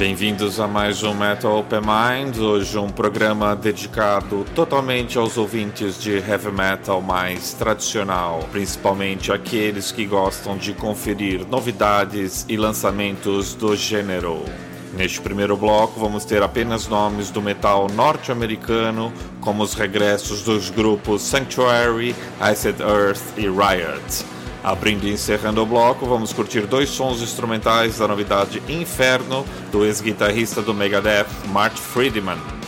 Bem-vindos a mais um Metal Open Mind, hoje um programa dedicado totalmente aos ouvintes de heavy metal mais tradicional, principalmente aqueles que gostam de conferir novidades e lançamentos do gênero. Neste primeiro bloco, vamos ter apenas nomes do metal norte-americano, como os regressos dos grupos Sanctuary, Iced Earth e Riot. Abrindo e encerrando o bloco, vamos curtir dois sons instrumentais da novidade Inferno, do ex-guitarrista do Megadeth, Mark Friedman.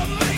Come on.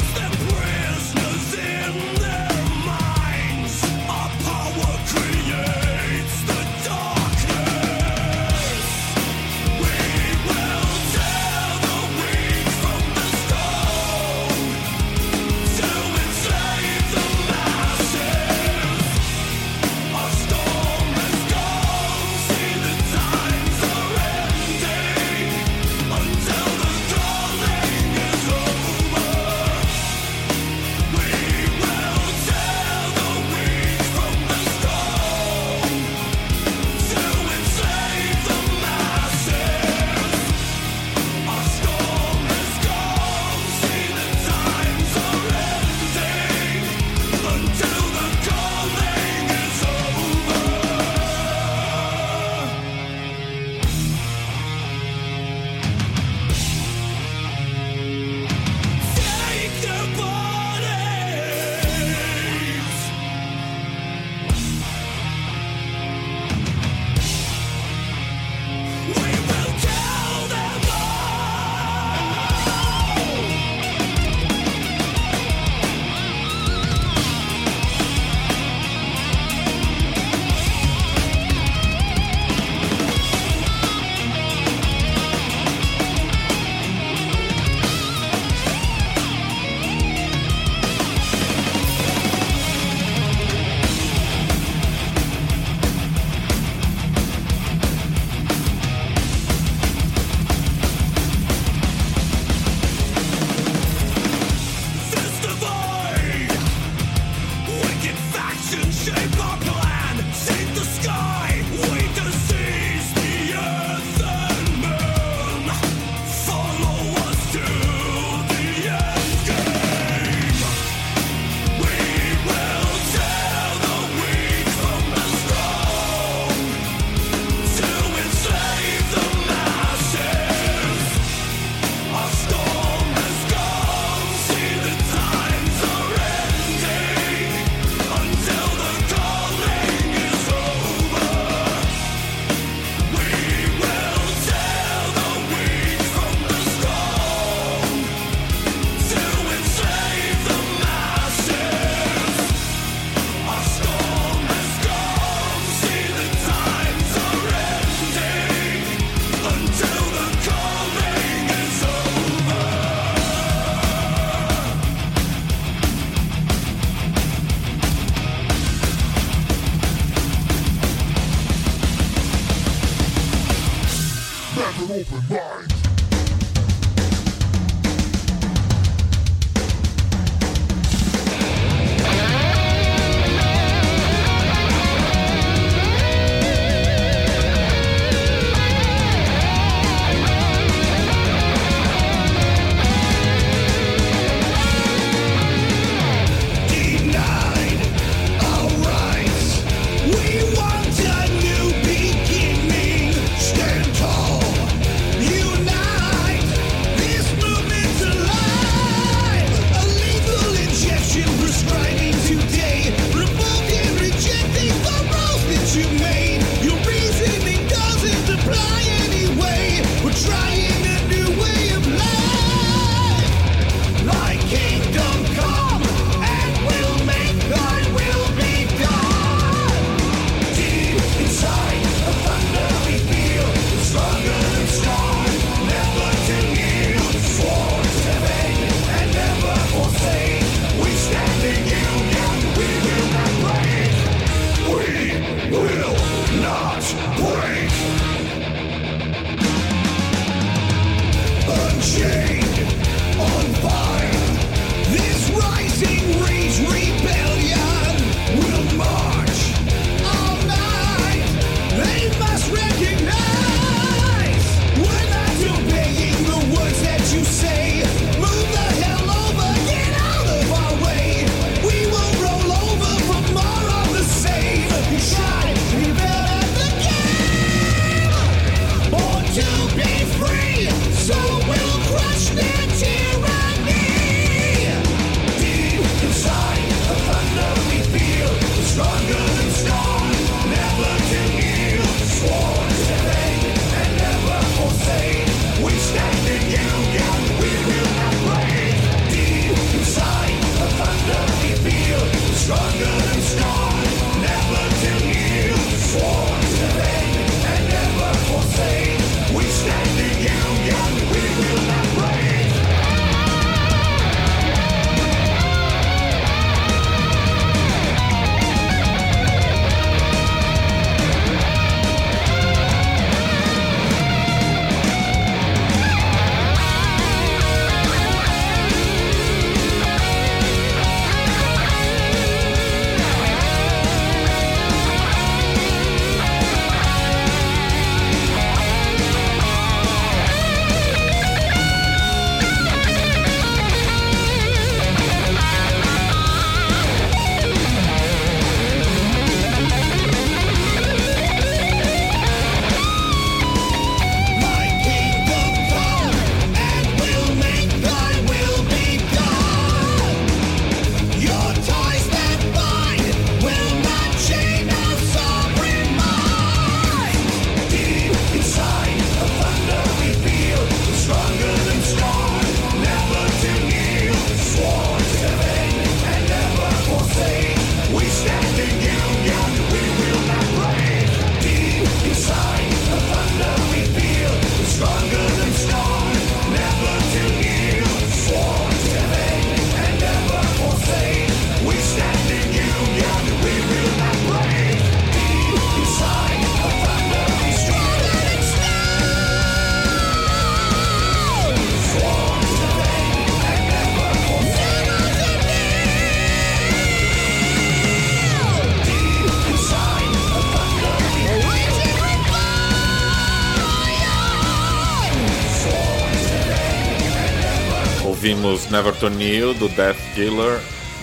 Ouvimos Never to do Death Dealer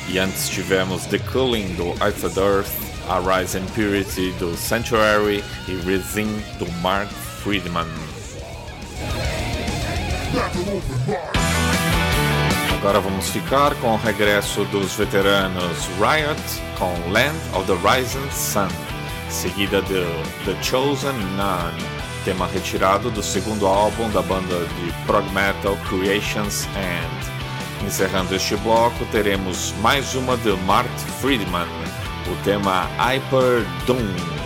e antes tivemos The Cooling do Earth Earth, A Rise in Purity do Sanctuary e Resin do Mark Friedman. Agora vamos ficar com o regresso dos veteranos Riot com Land of the Rising Sun, seguida de The Chosen None, tema retirado do segundo álbum da banda de prog metal Creations End. Encerrando este bloco, teremos mais uma de Mark Friedman, o tema Hyper Doom.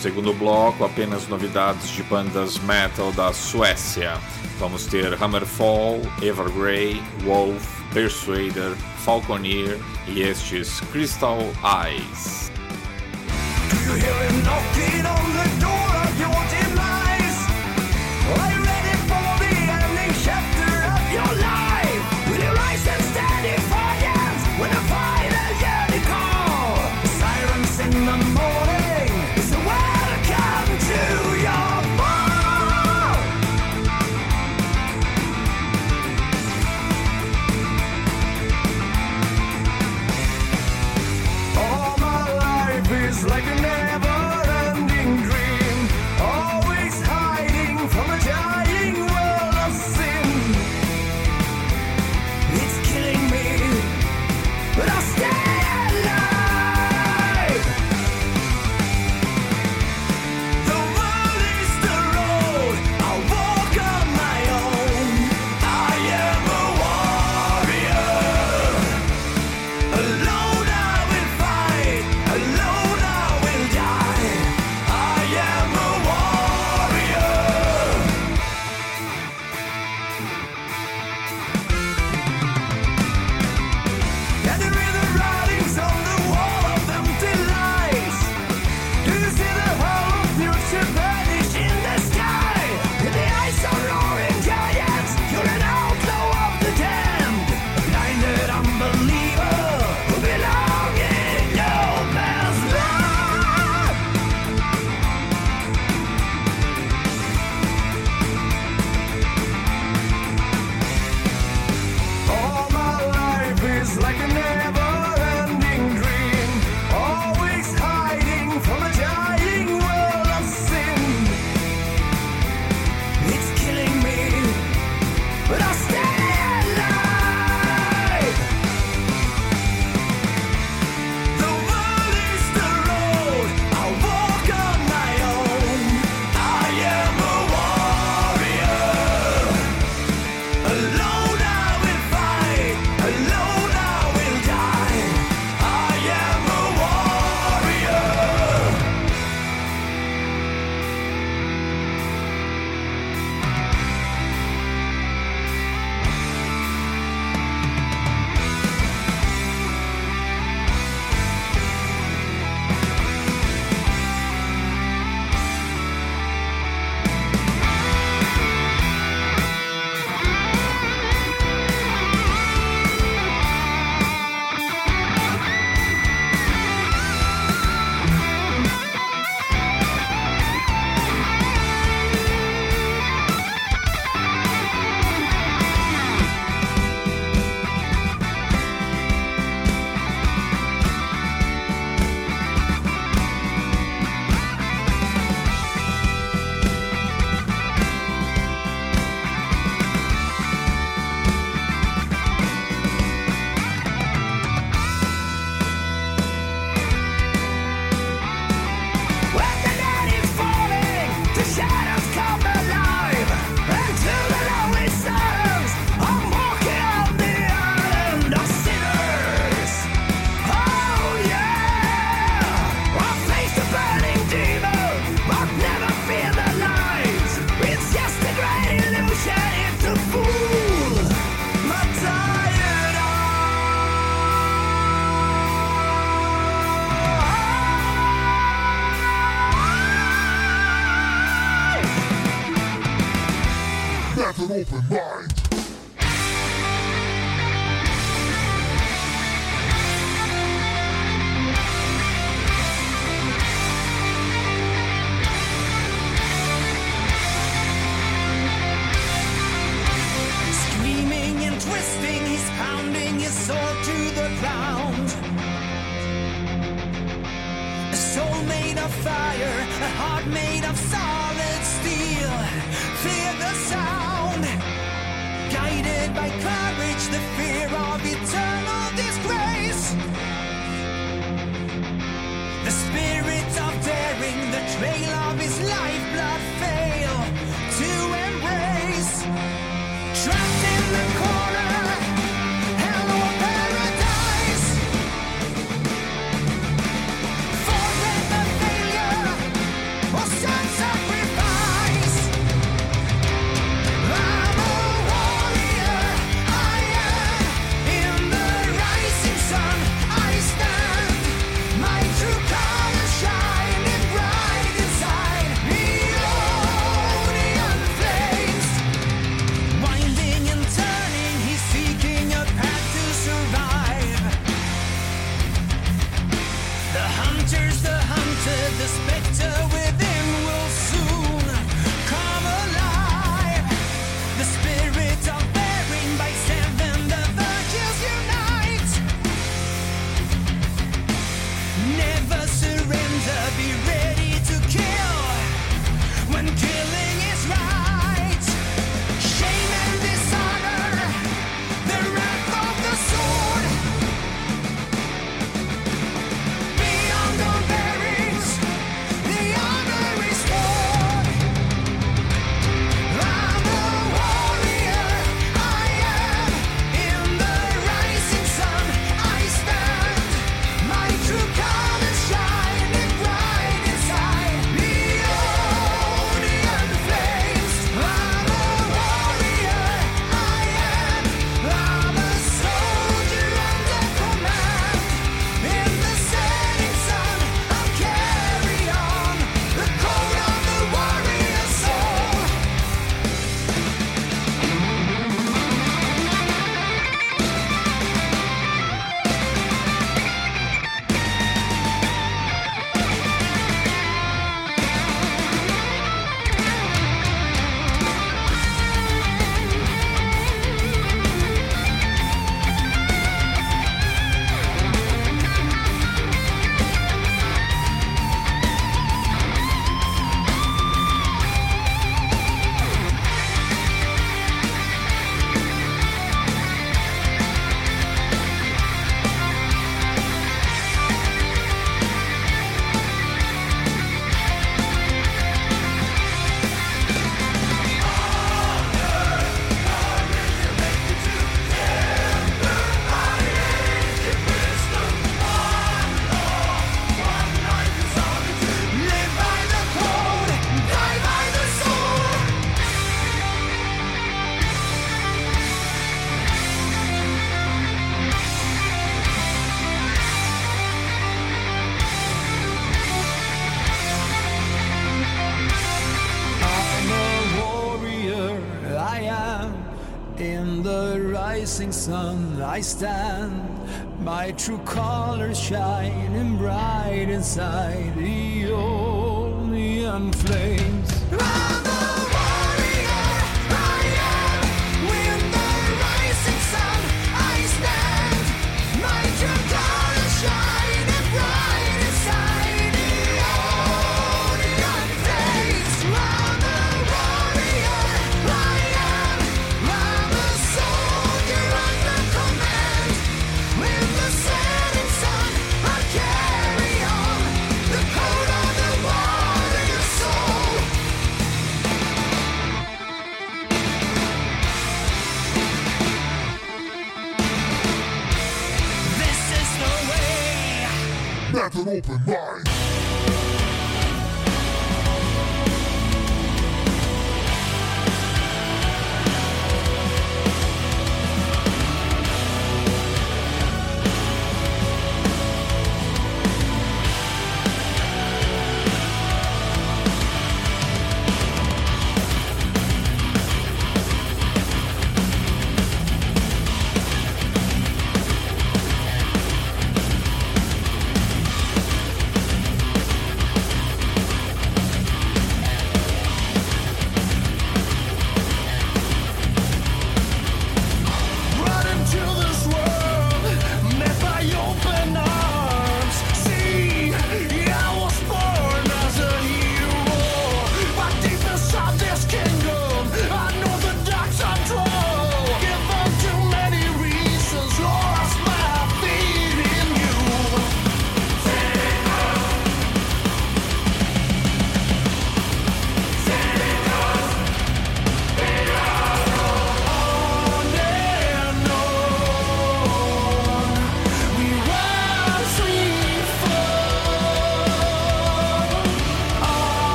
segundo bloco, apenas novidades de bandas metal da Suécia. Vamos ter Hammerfall, Evergrey, Wolf, Persuader, Falconeer e estes Crystal Eyes.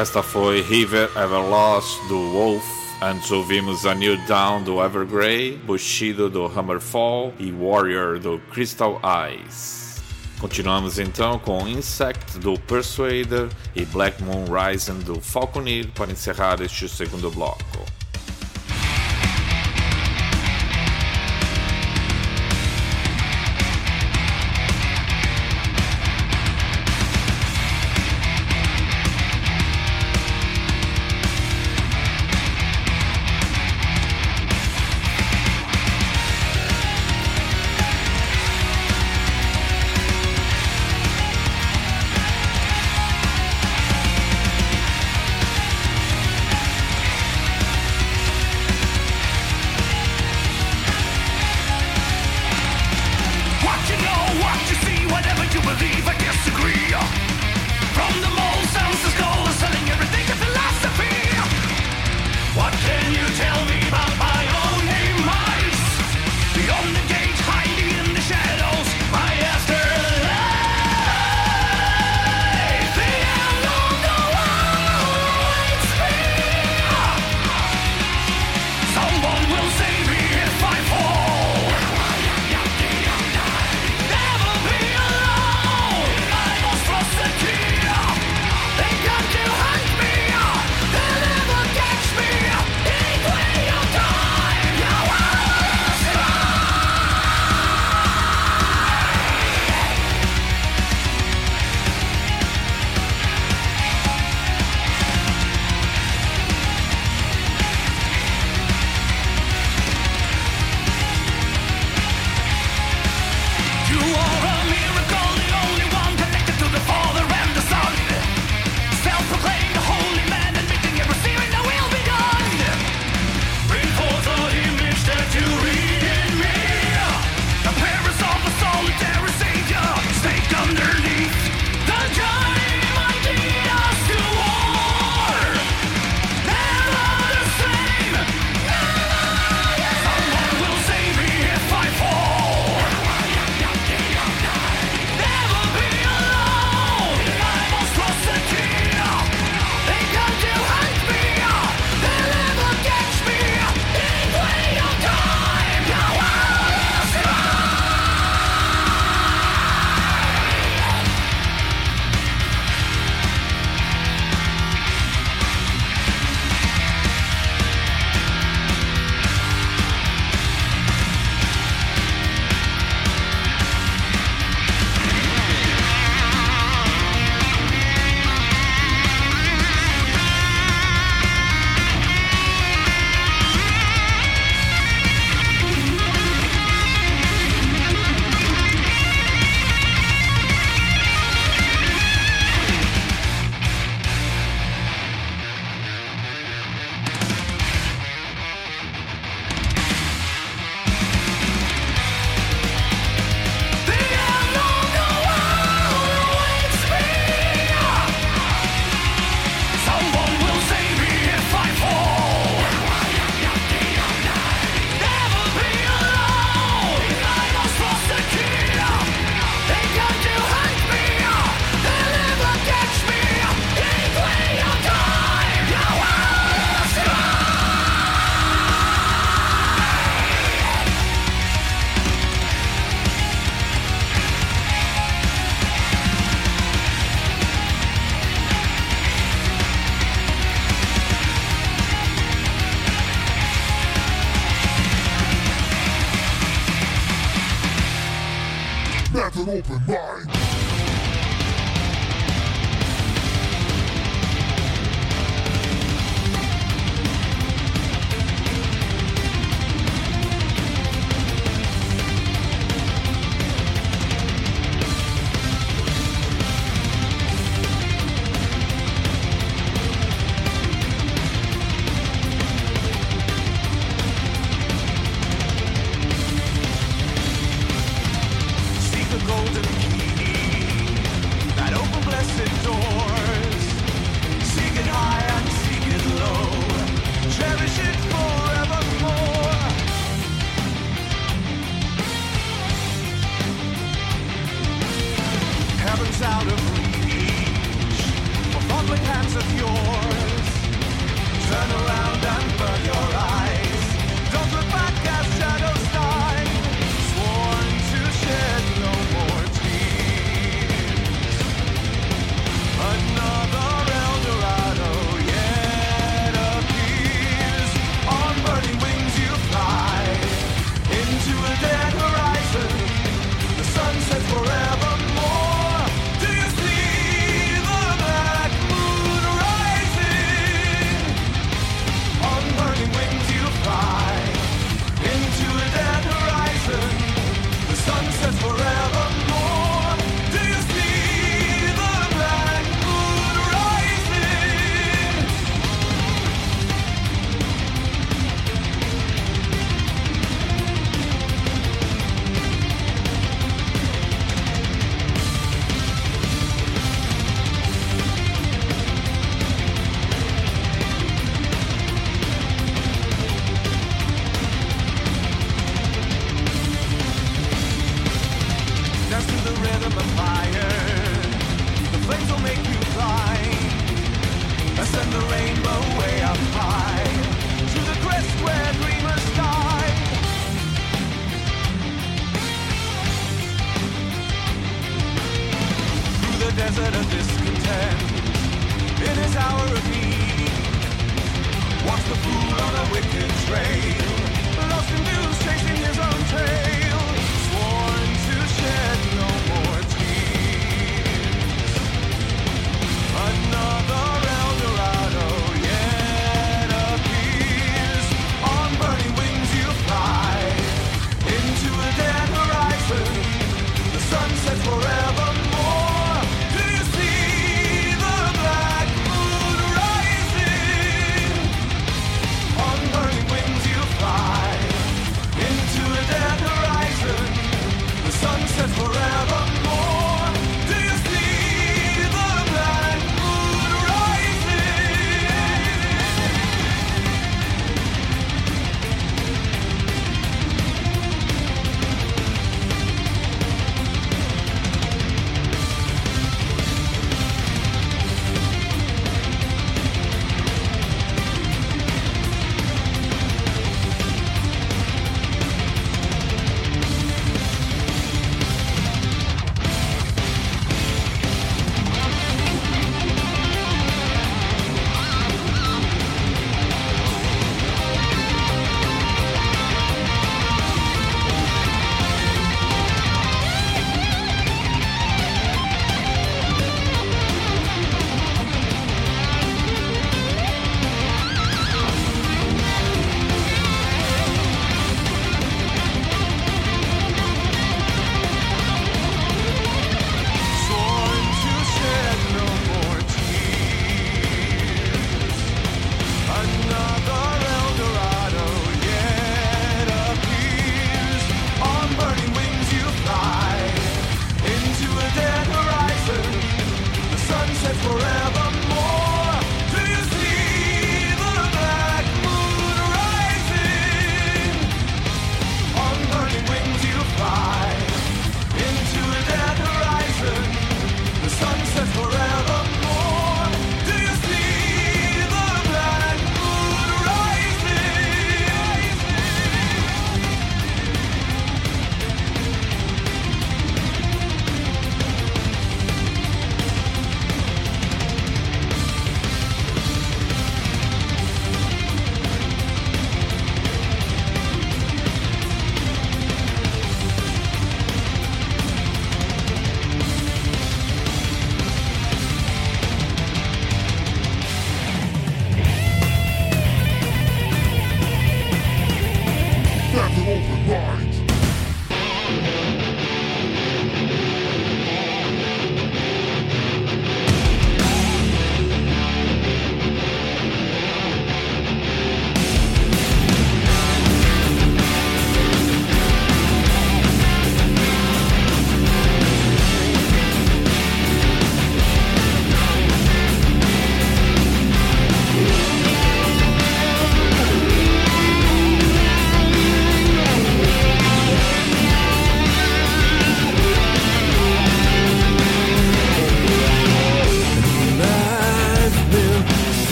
Esta foi River Everlost do Wolf. Antes ouvimos A New Down do Evergrey, Bushido do Hammerfall e Warrior do Crystal Eyes. Continuamos então com Insect do Persuader e Black Moon Rising do Falconeer para encerrar este segundo bloco.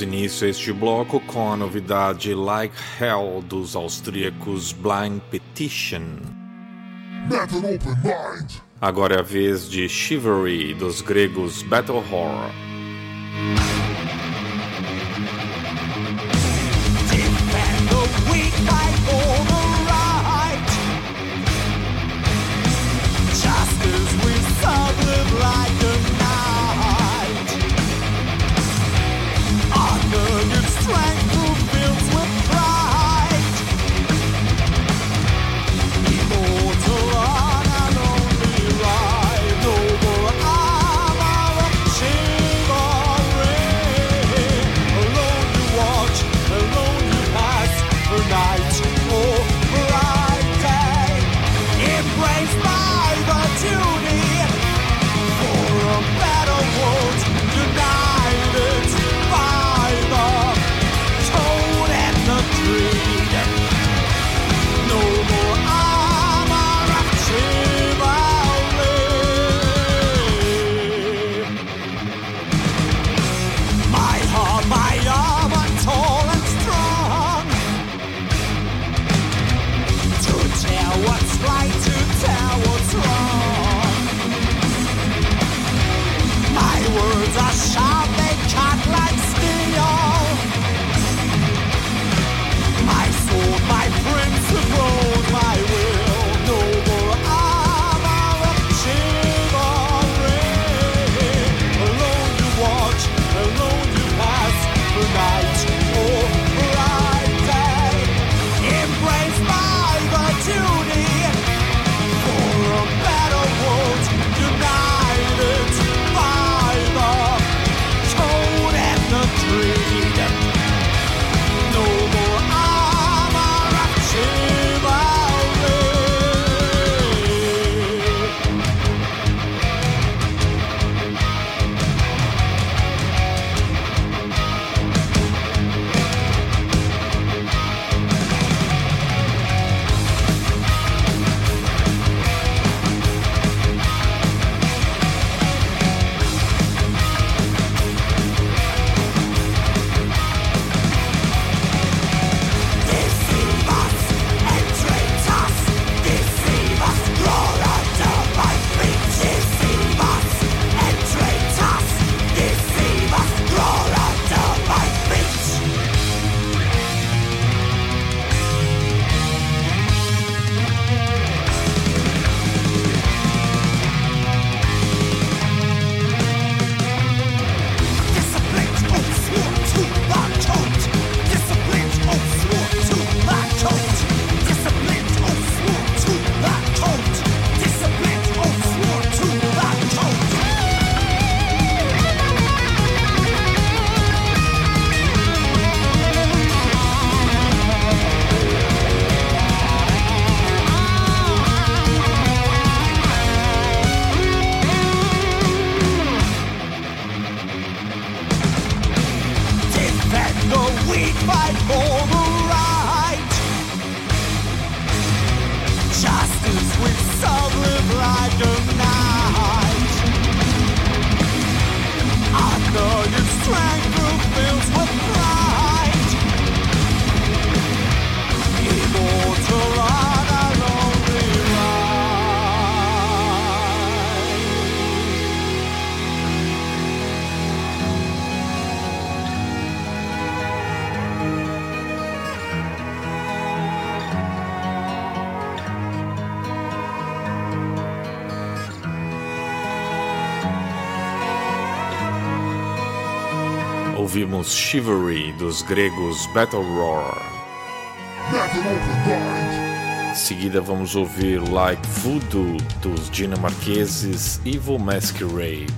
Damos início a este bloco com a novidade Like Hell dos austríacos Blind Petition. Agora é a vez de Chivalry dos gregos Battle Horror. Chivalry dos gregos Battle Roar. Em seguida vamos ouvir Like Voodoo dos dinamarqueses Evil Masquerade.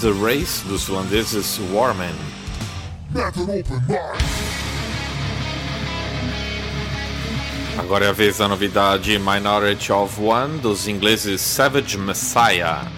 The Race dos holandeses Warman. Agora é a vez da novidade Minority of One dos ingleses Savage Messiah.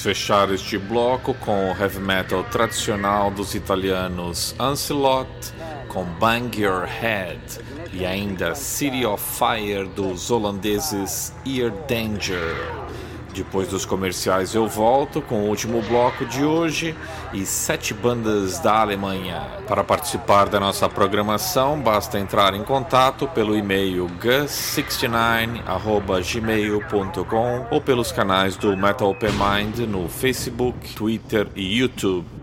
Vamos fechar este bloco com o heavy metal tradicional dos italianos Ancelot, com Bang Your Head, e ainda City of Fire dos holandeses Ear Danger. Depois dos comerciais eu volto com o último bloco de hoje e sete bandas da Alemanha. Para participar da nossa programação, basta entrar em contato pelo e-mail gus69@gmail.com ou pelos canais do Metal Open Mind no Facebook, Twitter e YouTube.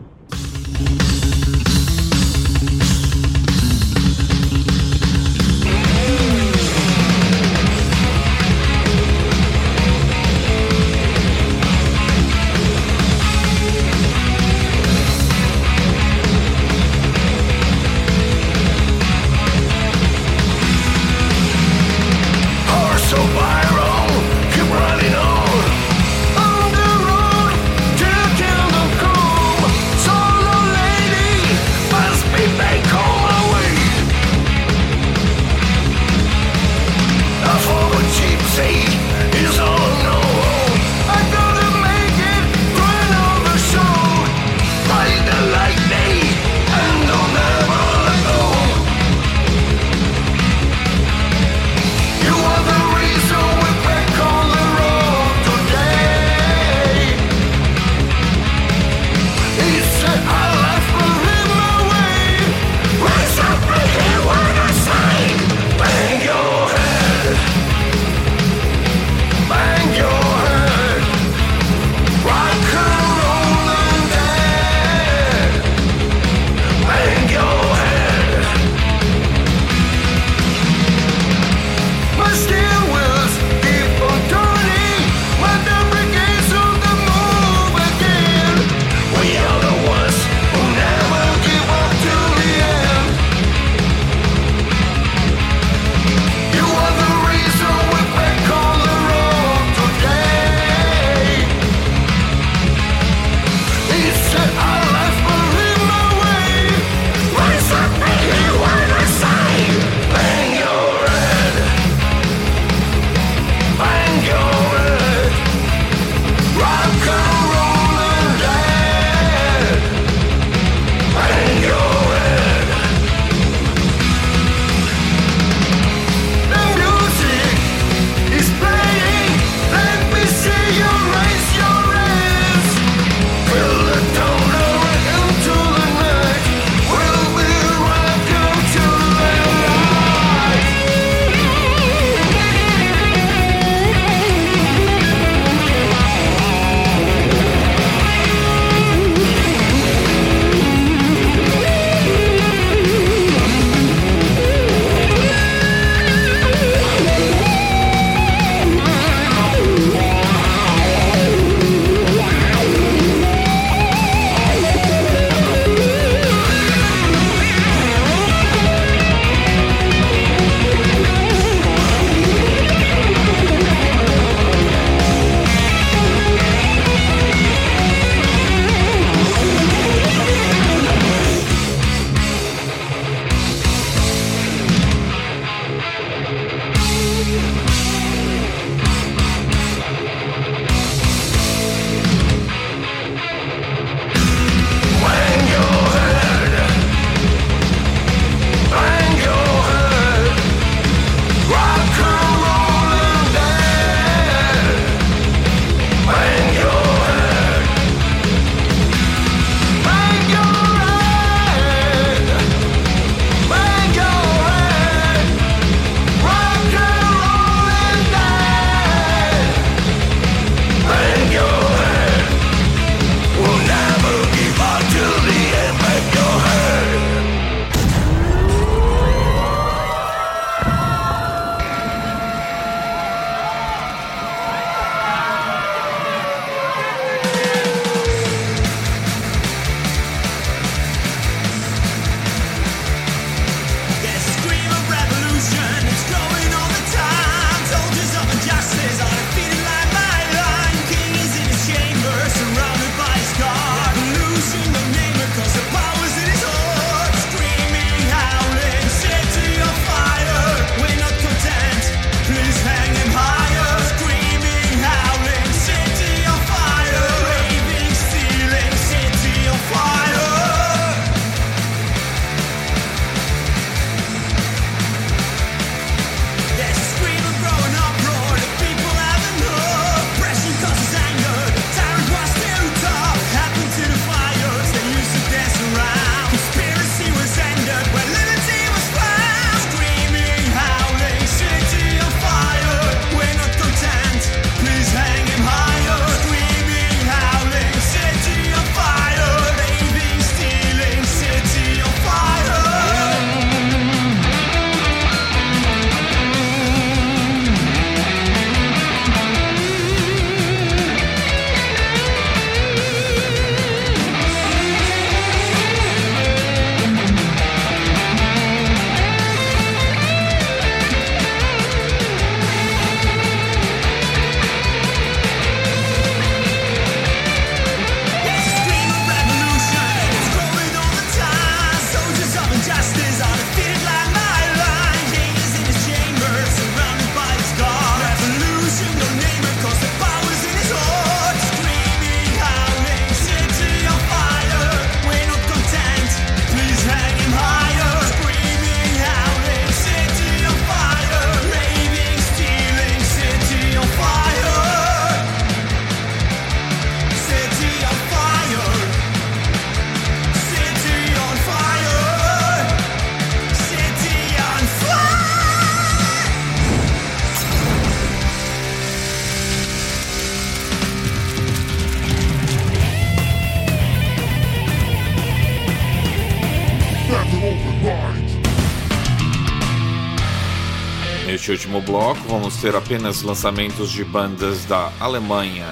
Neste último bloco, vamos ter apenas lançamentos de bandas da Alemanha.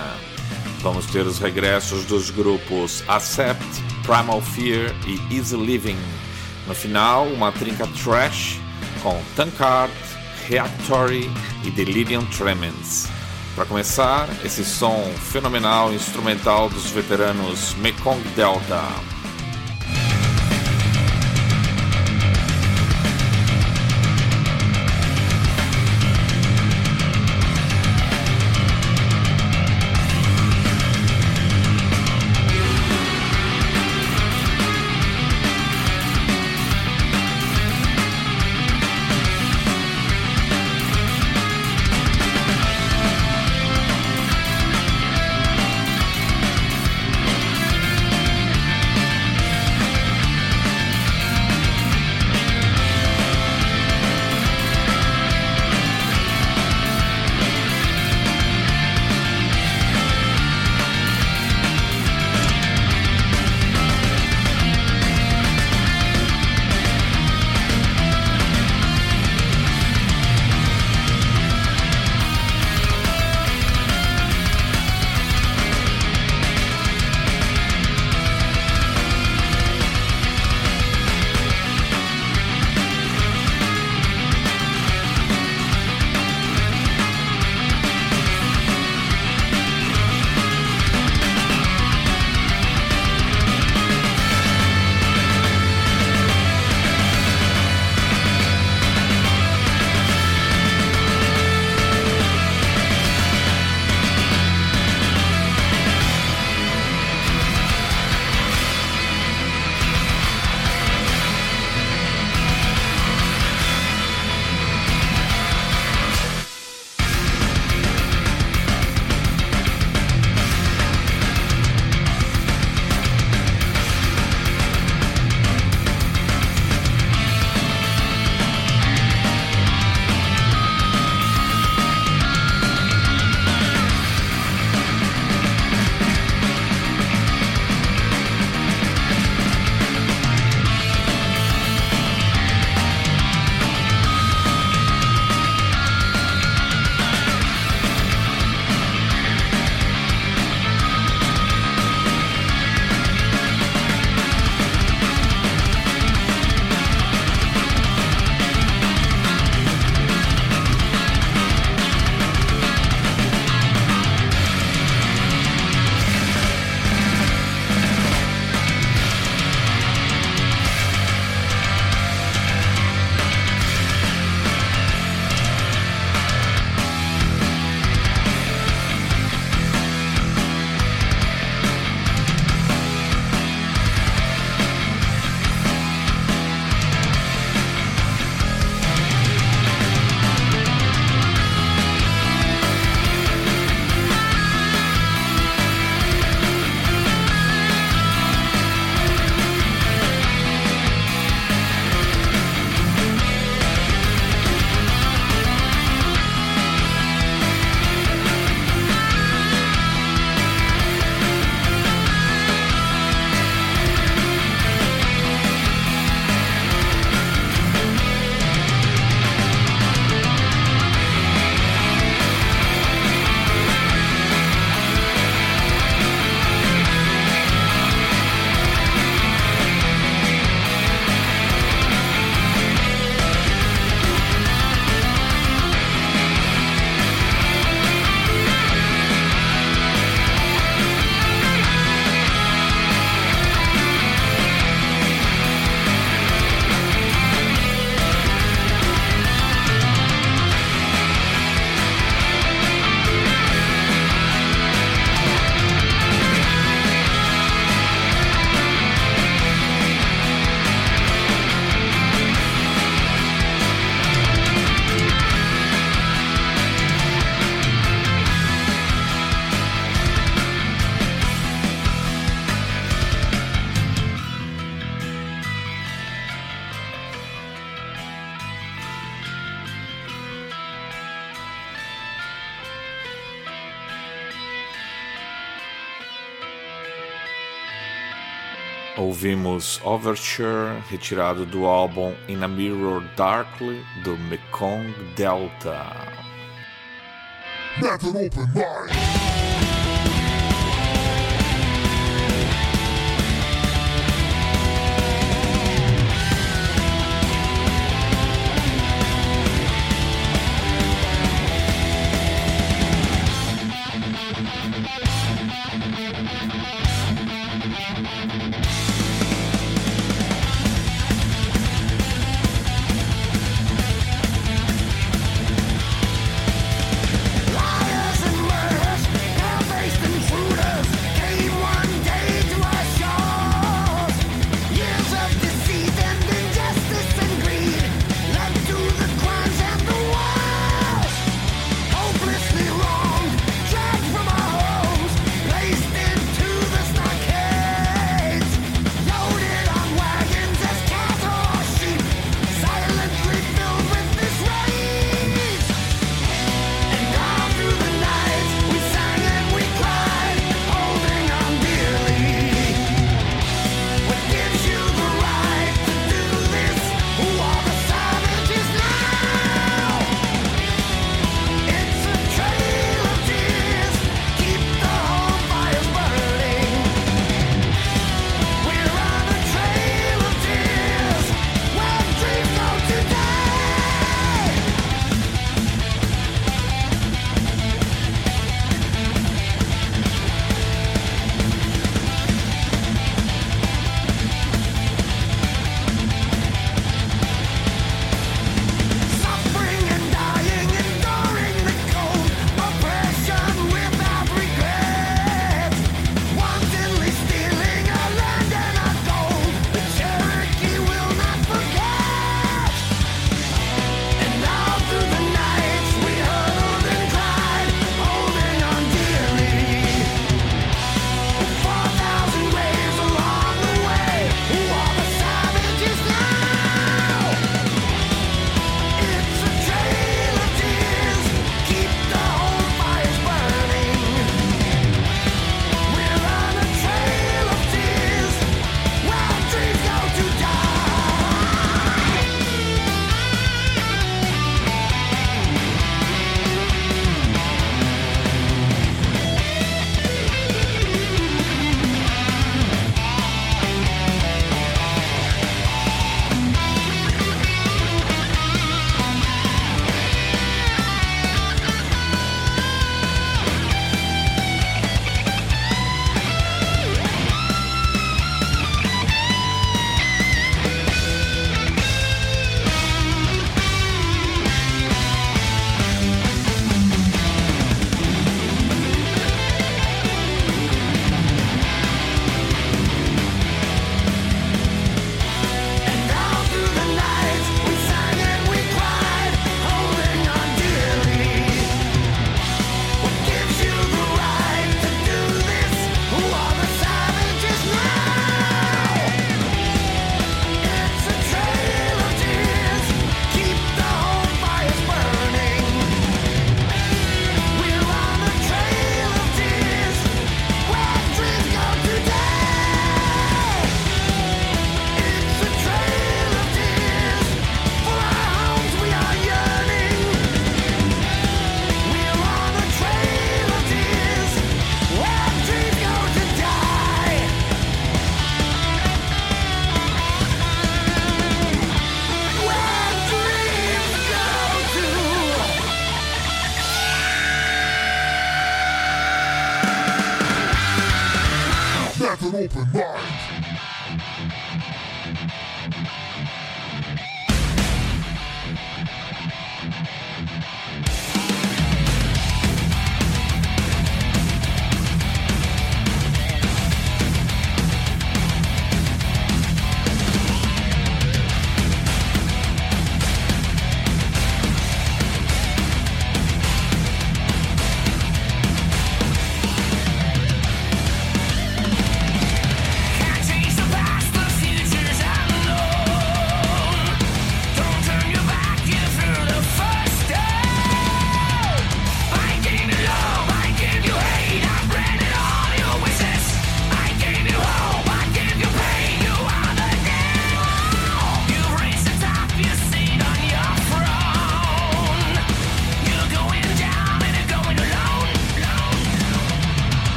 Vamos ter os regressos dos grupos Accept, Primal Fear e Easy Living. No final, uma trinca trash com Tankard, Reactory e Delirium Tremens. Para começar, esse som fenomenal instrumental dos veteranos Mekong Delta. Ouvimos Overture, retirado do álbum In a Mirror Darkly do Mekong Delta.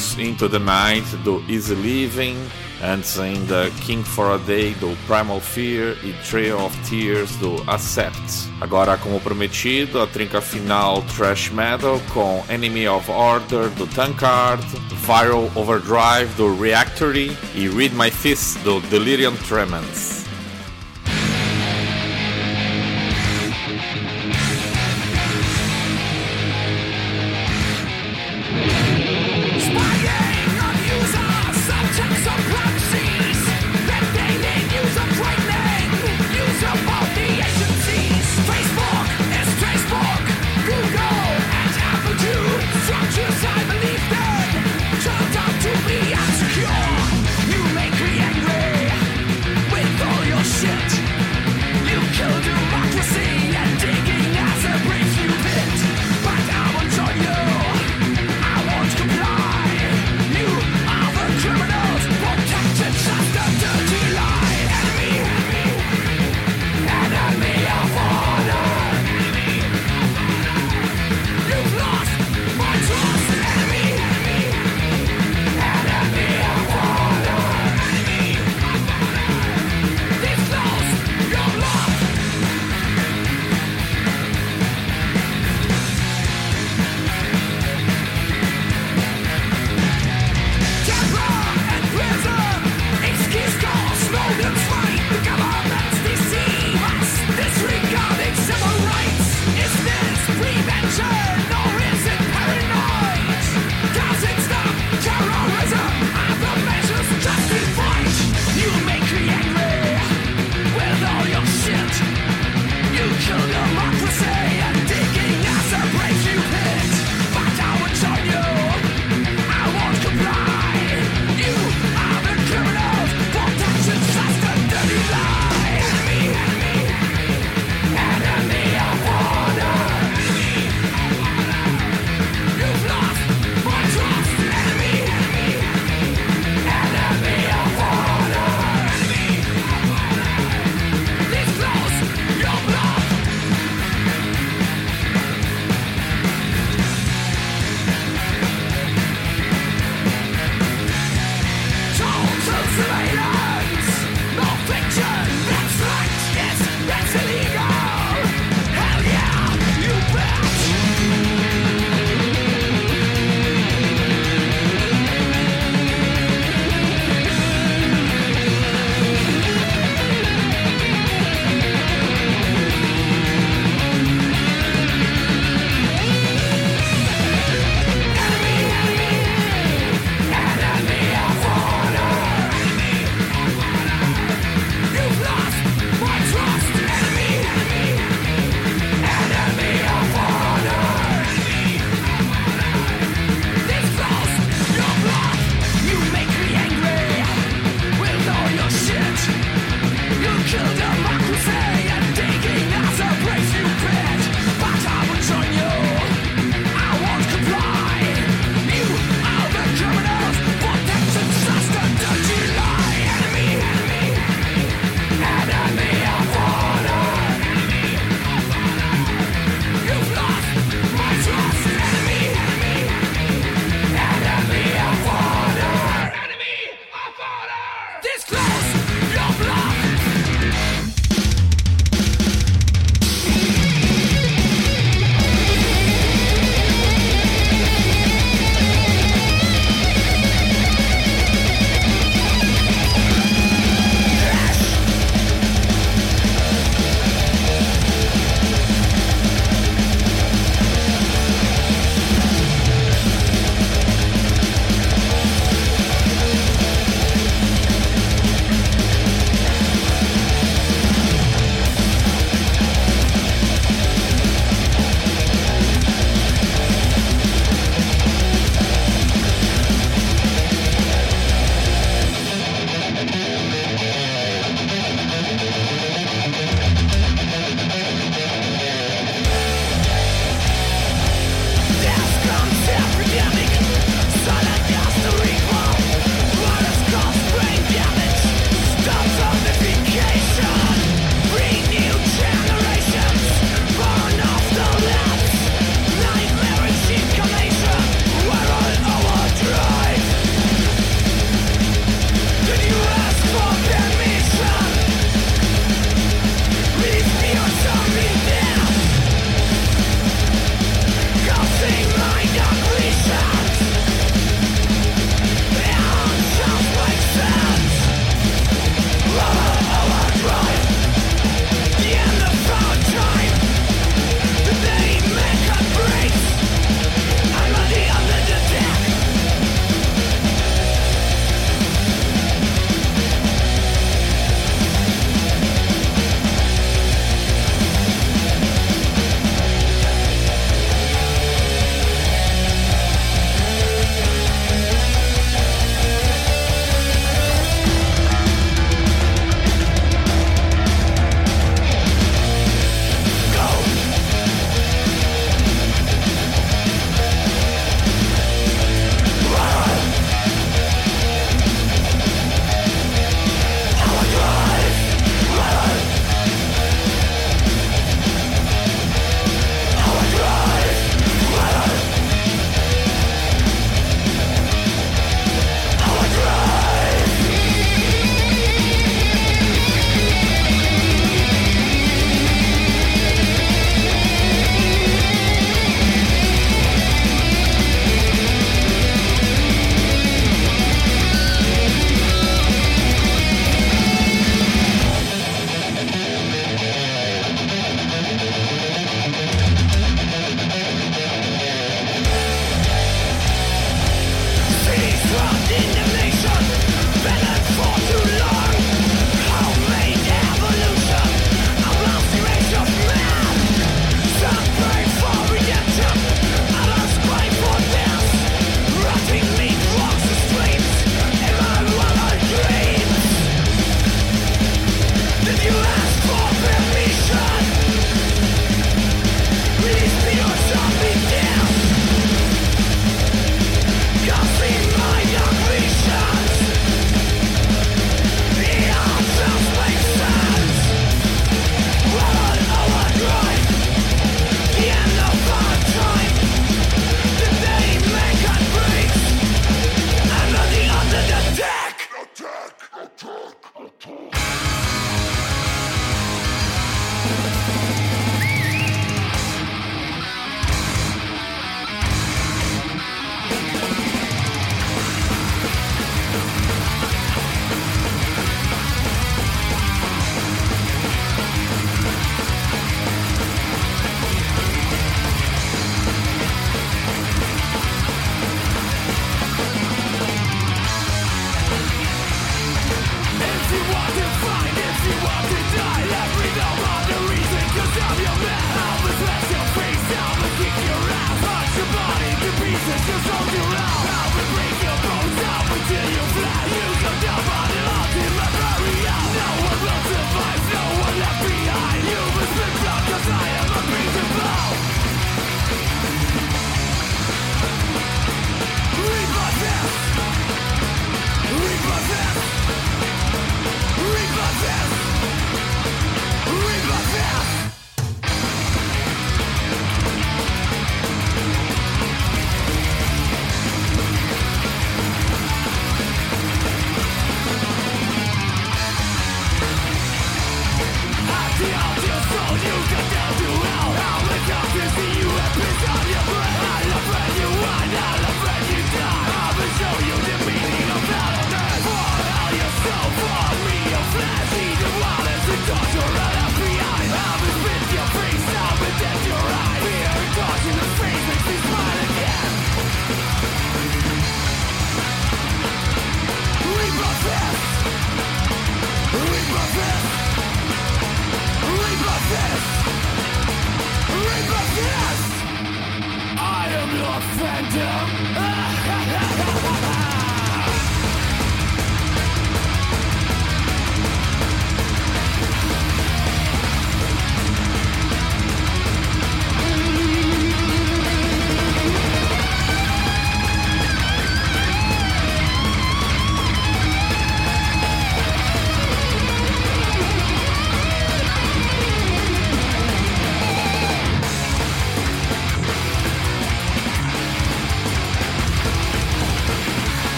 Ouvimos Into the Night do Easy Living, antes ainda King for a Day do Primal Fear e Trail of Tears do Accept. Agora, como prometido, a trinca final Thrash Metal com Enemy of Order do Tankard, Viral Overdrive do Reactory e Read My Fist do Delirium Tremens.